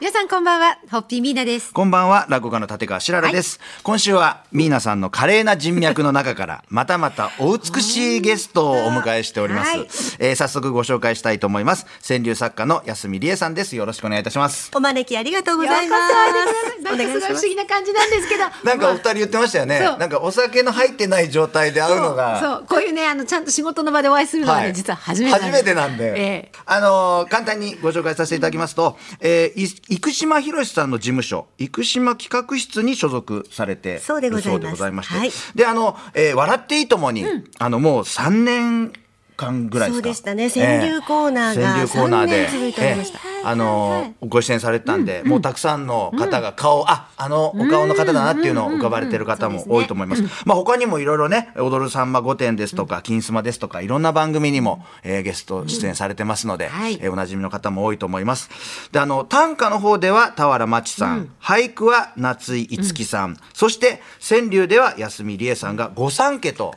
皆さんこんばんは、ホッピーミーナです。こんばんは、落語家の立川しららです。今週は、ミーナさんの華麗な人脈の中から、またまたお美しいゲストをお迎えしております。はいえー早速ご紹介したいと思います。川柳作家の安見理恵さんです。よろしくお願いいたします。お招きありがとうございます。なんかすごい不思議な感じなんですけど。なんかお二人言ってましたよね。なんかお酒の入ってない状態で会うのが。そう、こういうね、あの、ちゃんと仕事の場でお会いするのはね、はい実は初めて初めてなんで、ええあのー簡単にご紹介させていただきますと、えー、い生島博さんの事務所生島企画室に所属されてそうでございまして、はい。であの、えー笑っていいともに、あのもう3年間ぐらいですか？そうでしたね。川柳コーナーがええ川柳コーナーで。3年続いておりました。ええあのーご出演されてたんで、もうたくさんの方が顔、ああのお顔の方だなっていうのを浮かばれてる方も多いと思います。まあ他にもいろいろね、踊るさんま御殿ですとか、金スマですとか、いろんな番組にも、えーゲスト出演されてますので、はい。えーおなじみの方も多いと思います。で、あの、短歌の方では俵真知さん、俳句は夏井いつきさん、そして川柳では安見理恵さんが御三家と。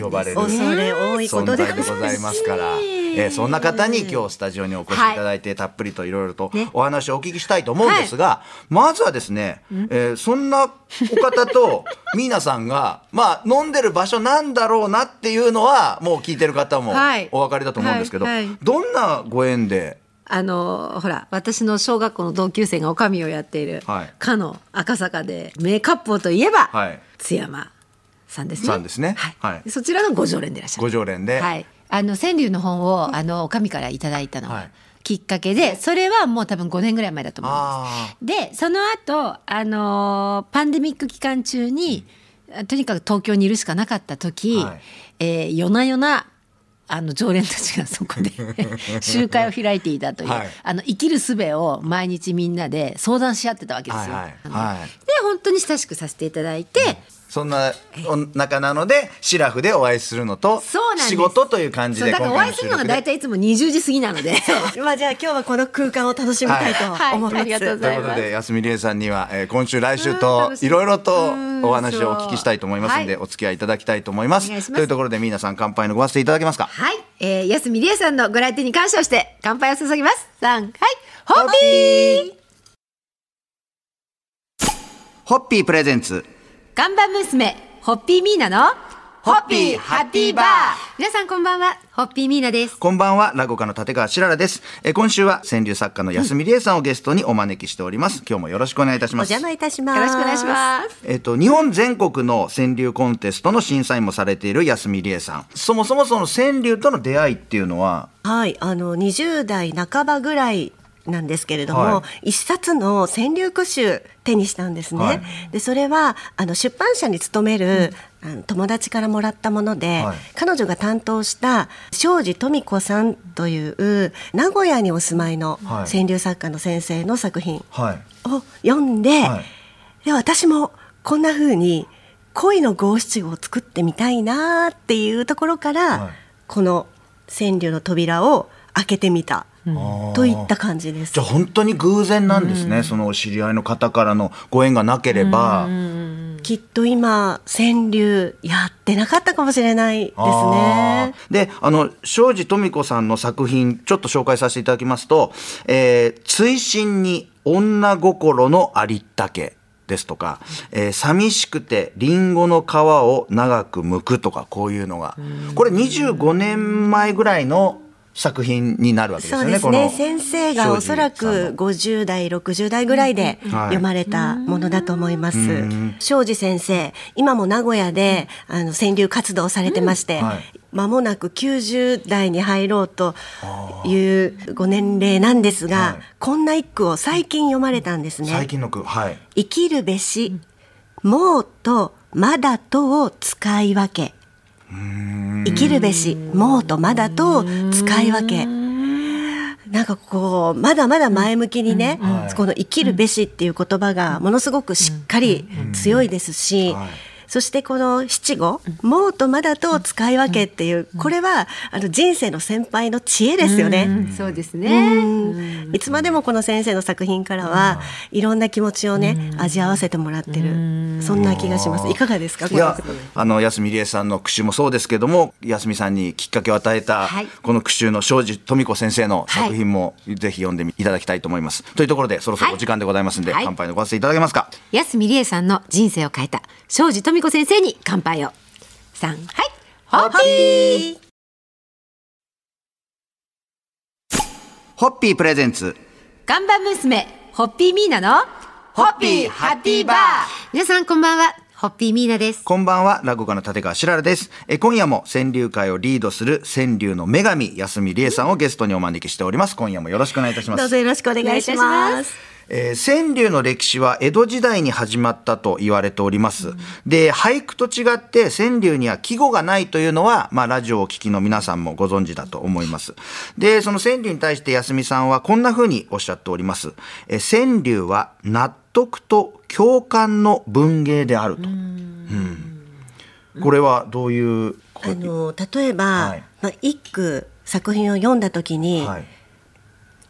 呼ばれる存在でございますから、えーそんな方に今日スタジオにお越しいただいて、たっぷりといろいろとお話をお聞きしたいと思うんですが、まずはですね、えーそんなお方と ミーナさんが、まあ、飲んでる場所なんだろうなっていうのはもう聞いてる方もはい。お分かりだと思うんですけど、どんなご縁で？あのほら私の小学校の同級生がおかみをやっている、はい。かの赤坂で名割烹といえば、はい。津山さんですね。さんですね。はい。はい。そちらのご常連でいらっしゃる。ご常連で、はい。あの川柳の本をあのおかみからいただいたのがはいきっかけで、それはもう多分5年ぐらい前だと思います。あでその後あのーパンデミック期間中に、とにかく東京にいるしかなかった時、はい。えー夜な夜なあの常連たちがそこで 集会を開いていたという、はい。あの生きる術を毎日みんなで相談し合ってたわけですよ。はいはいはい。で本当に親しくさせていただいて、そんなお仲なのでシラフでお会いするのと仕事という感じでだからお会いするのが大体いつも20時過ぎなので。まあじゃあ今日はこの空間を楽しみたいとはい思います。はい。ありがとうございます。ということで安見理恵さんには、えー今週来週うんといろいろとうんお話をお聞きしたいと思いますので、お付き合いいただきたいと思います。お願いします。というところで皆さん乾杯のご発声いただけますか？はい、えー、安見理恵さんのご来店に感謝をして乾杯を注ぎます。三、はい、ホッピー。ホッピープレゼンツ看板娘、ホッピーミーナの。ホッピーハッピーバー皆さんこんばんは、ホッピーミーナです。こんばんは、落語家の立川しららです。えー今週は川柳作家の安見理恵さんをゲストにお招きしております。今日もよろしくお願いいたしおます。邪魔いたします。よろしくお願いします。えっと、日本全国の川柳コンテストの審査員もされている安見理恵さん。そもそもその川柳との出会いっていうのは、はい、あの20代半ばぐらいなんですけれども、は一冊の川柳句集手にしたんですね。はい。でそれはあの出版社に勤める、あの友達からもらったもので、はい。彼女が担当した庄司富子さんという名古屋にお住まいのはい。川柳作家の先生の作品はい。を読んで、はい。で私もこんな風に恋の五七五を作ってみたいなっていうところから、はい。この川柳の扉を開けてみた、といった感じです。じゃあ。本当に偶然なんですね、そのお知り合いの方からのご縁がなければ、きっと今川柳やってなかったかもしれないですね。で、あの、庄司富子さんの作品、ちょっと紹介させていただきますと、えー、追伸に女心のありったけ。ですとか、えー寂しくてリンゴの皮を長く剥くとかこういうのが。これ25年前ぐらいの作品になるわけですよね。そうですね。先生がおそらく庄司さんの。50代60代ぐらいで読まれたものだと思います。庄司先生今も名古屋であの川柳活動をされてまして、はい。間もなく90代に入ろうというご年齢なんですが、はい。こんな一句を最近読まれたんですね。最近の句はい。生きるべし、もうとまだとを使い分け。生きるべし、もうとまだとを使い分け。なんかこうまだまだ前向きにね、はい。この生きるべしっていう言葉がものすごくしっかり強いですし、はいそしてこの七五「もう」と「まだ」と使い分けっていうこれはあの人生の先輩の知恵ですよね。うん。そうですね。うん。いつまでもこの先生の作品からはいろんな気持ちをね味合わせてもらってる。そんな気がします。いかがですか？いやあの安見理恵さんの句集もそうですけども安見さんにきっかけを与えた、はい。この句集の庄司富子先生の作品もぜひ読んでみいただきたいと思います。というところでそろそろお時間でございますんで、はい。乾杯のご発声いただけますか？安見理恵さんの人生を変えた庄司富子先生に乾杯を。三はい。ホッピー。ホッピープレゼンツ看板娘ホッピーミーナのホッピーハッピーバー皆さんこんばんはホッピーミーナです。こんばんは、落語家の立川しららです。え今夜も川柳界をリードする川柳の女神、安見理恵さんをゲストにお招きしております。今夜もよろしくお願いいたします。どうぞよろしくお願いしお願いいたします。えー川柳の歴史は江戸時代に始まったと言われております。で、俳句と違って川柳には季語がないというのは、まあ、ラジオをお聞きの皆さんもご存知だと思います。で、その川柳に対して安見さんはこんな風におっしゃっております。えー川柳は納得と共感の文芸であると。うんこれはどういうこあの例えば、はいまあ、一句作品を読んだ時に、はい。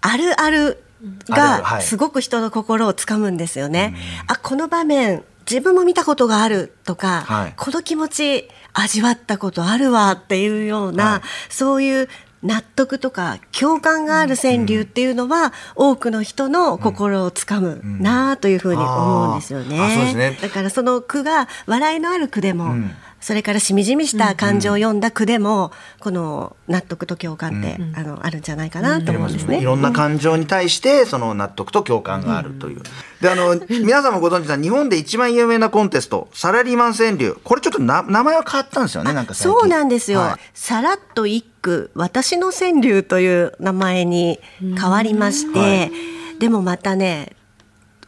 あるあるがはい。すごく人の心をつかむんですよね。あこの場面自分も見たことがあるとか、はい。この気持ち味わったことあるわっていうような、はい。そういう納得とか共感がある川柳っていうのは、多くの人の心をつかむなあというふうに思うんですよね。あーあそうですね。だからその句が笑いのある句でも、それからしみじみした感情を読んだ句でも、この納得と共感って、あのあるんじゃないかなと思うんですね。いろんな感情に対してその納得と共感があるという。であの皆さんもご存知な日本で一番有名なコンテストサラリーマン川柳。これちょっとな名前は変わったんですよねなんか最近。そうなんですよ。はい。さらっと一句私の川柳という名前に変わりまして、はい。でもまたね、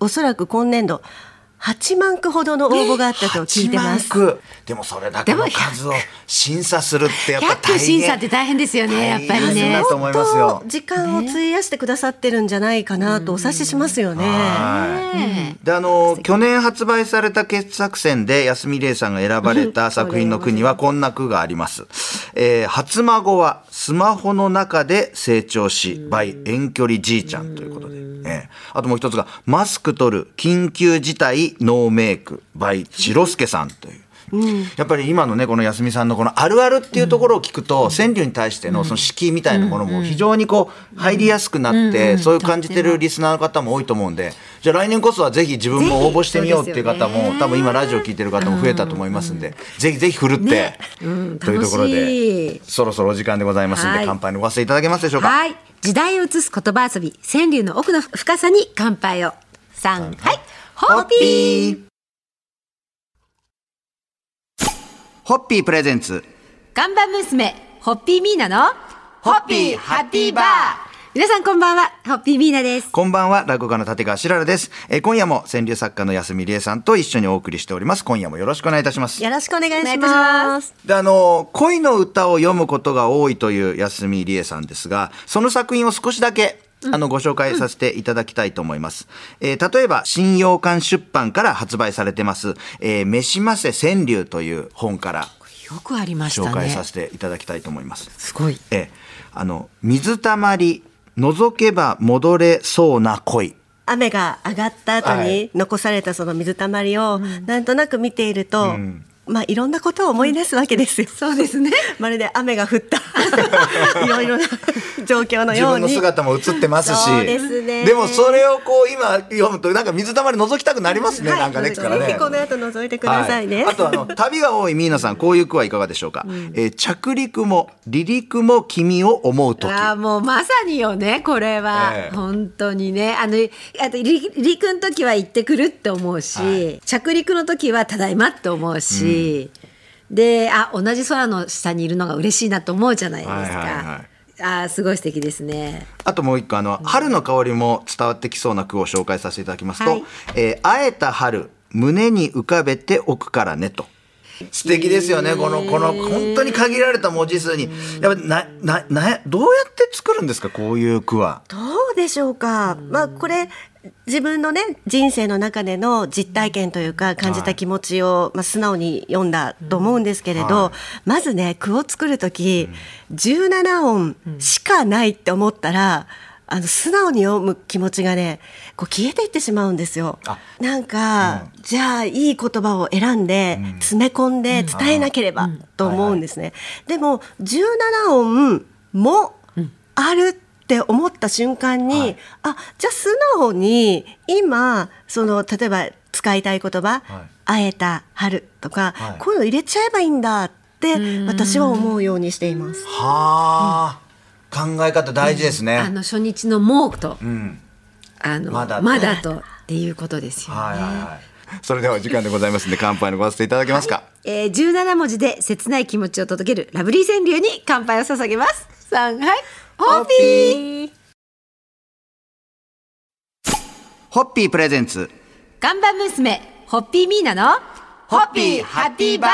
おそらく今年度8万句ほどの応募があったと聞いてます。8万句でもそれだけの数を審査するってやっぱ100句審査って大変ですよね、やっぱりね大変だ。と思います相よ当。時間を費やしてくださってるんじゃないかなとお察ししますよね。はいであの去年発売された傑作選で安見玲さんが選ばれた作品の句にはこんな句があります。えー初孫はスマホの中で成長し、by 遠距離じいちゃんということで。えーあともう一つが、マスク取る緊急事態ノーメイク by チロスケさんという。やっぱり今のねこの安見さんのこのあるあるっていうところを聞くと、川柳に対してのその敷居みたいなものも非常にこう入りやすくなって、そういう感じてるリスナーの方も多いと思うんで。じゃあ来年こそはぜひ自分も応募してみようっていう方も、多分今ラジオ聞いてる方も増えたと思いますんで、ぜひぜひふるって、というところでい。そろそろお時間でございますんで、はい。乾杯のご発声いただけますでしょうか？はい。時代を映す言葉遊び、川柳の奥の深さに乾杯を。三、はい。ホッピー。ホッピープレゼンツ看板娘、ホッピーミーナの、ホッピーハッピーバー皆さんこんばんは、ホッピーミーナです。こんばんは、落語家の立川しららです。えー今夜も川柳作家の安見理恵さんと一緒にお送りしております。今夜もよろしくお願いいたします。よろしくお願いしお願いいたしま。ますであの恋の歌を読むことが多いという安見理恵さんですがその作品を少しだけあのご紹介させていただきたいと思います、えー例えば新洋館出版から発売されてます「えー、めしませ川柳」という本からよくありましたね。紹介させていただきたいと思います、すごい。えーあの水たまり覗けば戻れそうな恋。雨が上がった後はい。に残されたその水たまりをなんとなく見ていると、まあいろんなことを思い出すわけですよ。そうですね。まるで雨が降った。いろいろな状況の自ように。分の姿も映ってますし。そうですね。でもそれをこう今読むとなんか水たまり覗きたくなりますね、なんかねぜからね。ひこの後覗いてくださいね。はい。あとあの旅が多いミーナさんこういう句はいかがでしょうか、えー着陸も離陸も君を思う時。ああもうまさによねこれは、ええ。本当にね。あのあと離陸の時は行ってくるって思うし、はい。着陸の時はただいまって思うし、であ同じ空の下にいるのが嬉しいなと思うじゃないですか、はいはいはい。あーすごい素敵ですね。あともう一個あの春の香りも伝わってきそうな句を紹介させていただきますと、はい。えー会えた春胸に浮かべておくからねと。素敵ですよね、このこの本当に限られた文字数に。やっぱなななどうやって作るんですかこういう句は？どうでしょうか。まあこれ自分のね人生の中での実体験というか感じた気持ちを、まあ、素直に読んだと思うんですけれど、はい。まずね句を作る時、17音しかないって思ったら、あの素直に読む気持ちがねこう消えていってしまうんですよ。あ。なんか、じゃあいい言葉を選んで、詰め込んで伝えなければと思うんですね。でも17音もあるって思った瞬間に、はいあじゃあ素直に今その例えば使いたい言葉はい「会えた春」とか、はいこういうの入れちゃえばいいんだって私は思うようにしています。はあ、考え方大事ですね。あの初日の「もう」と、うん。あのまだとまだとっていうことですよね。はいはいはい。それではお時間でございますんで乾杯のごわせていただけますか？えー、17文字で切ない気持ちを届けるラブリー川柳に乾杯を捧げます。さんはい、ホッピーホッピープレゼンツ。看板娘、ホッピーミーナの、ホッピーハッピーバー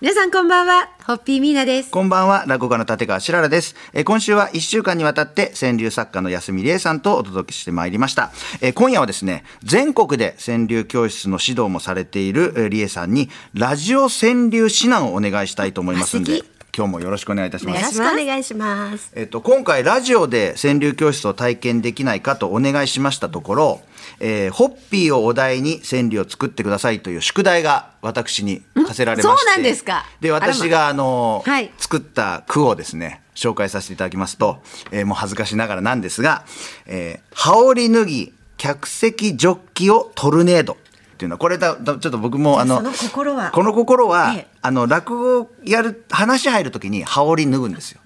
皆さんこんばんは、ホッピーミーナです。こんばんは、落語家の立川しららです。えー今週は1週間にわたって川柳作家の安見理恵さんとお届けしてまいりました。えー今夜はですね、全国で川柳教室の指導もされているえー理恵さんに、ラジオ川柳指南をお願いしたいと思いますんであ素敵、今日もよろしくお願いいたしますよろ。しくお願いします。えっと、今回ラジオで川柳教室を体験できないかとお願いしましたところ、えーホッピーをお題に川柳を作ってくださいという宿題が私に課せられましてそうなんですかで私があの、はい作った句をですね紹介させていただきますと、えーもう恥ずかしながらなんですが「えー羽織脱ぎ客席ジョッキをトルネード」っていうのはこれだだちょっと僕もあのその心は。この心は、ええ。あの落語をやる話入る時に羽織脱ぐんですよ。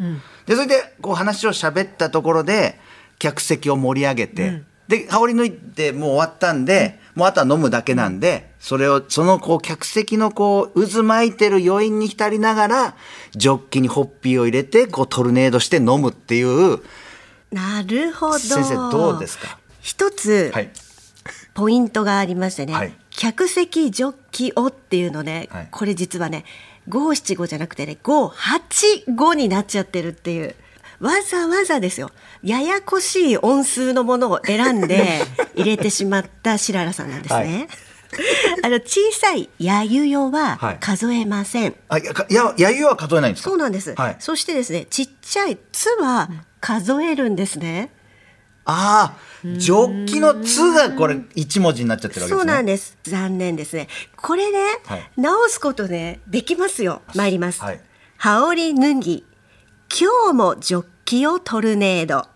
でそれでこう話を喋ったところで客席を盛り上げて、で羽織脱いでもう終わったんで、もうあとは飲むだけなんで、それをそのこう客席のこう渦巻いてる余韻に浸りながらジョッキにホッピーを入れてこうトルネードして飲むっていう。なるほど。先生どうですか？一つ、はい。ポイントがありましてね、はい客席ジョッキをっていうのね、はい。これ実はね五七五じゃなくてね五八五になっちゃってるっていう。わざわざですよ。ややこしい音数のものを選んで 入れてしまった白良さんなんですね。あの小さいやゆよははい。数えません。あいやかいややゆは数えないんですか？そうなんです、はい、そしてですねちっちゃい「つ」は数えるんですね。ああジョッキの「つ」がこれ一文字になっちゃってるわけですねそうなんです。残念ですね。これね、はい直すことね、できますよ。参ります。はい羽織脱ぎ、今日もジョッキをトルネード。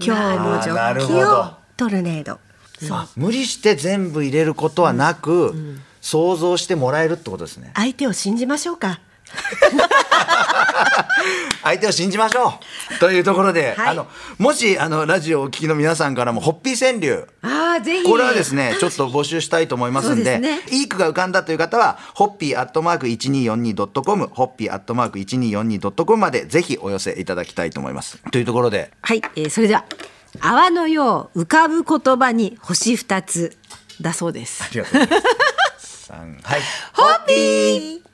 今日もジョッキをトルネード。あ無理して全部入れることはなく、想像してもらえるってことですね相手を信じましょうか。相手を信じましょう。というところで、はい。あのもしあのラジオをお聞きの皆さんからもホッピー川柳。ああ、ぜひ。これはですねちょっと募集したいと思いますんでそうですいい句が浮かんだという方はホッピーアットマーク 1242.com ホッピーアットマーク 1242.com までぜひお寄せいただきたいと思います。というところで。はい、えーそれでは。泡のよう浮かぶ言葉に星二つだそうです。ありがとうございます。はい。ホッピー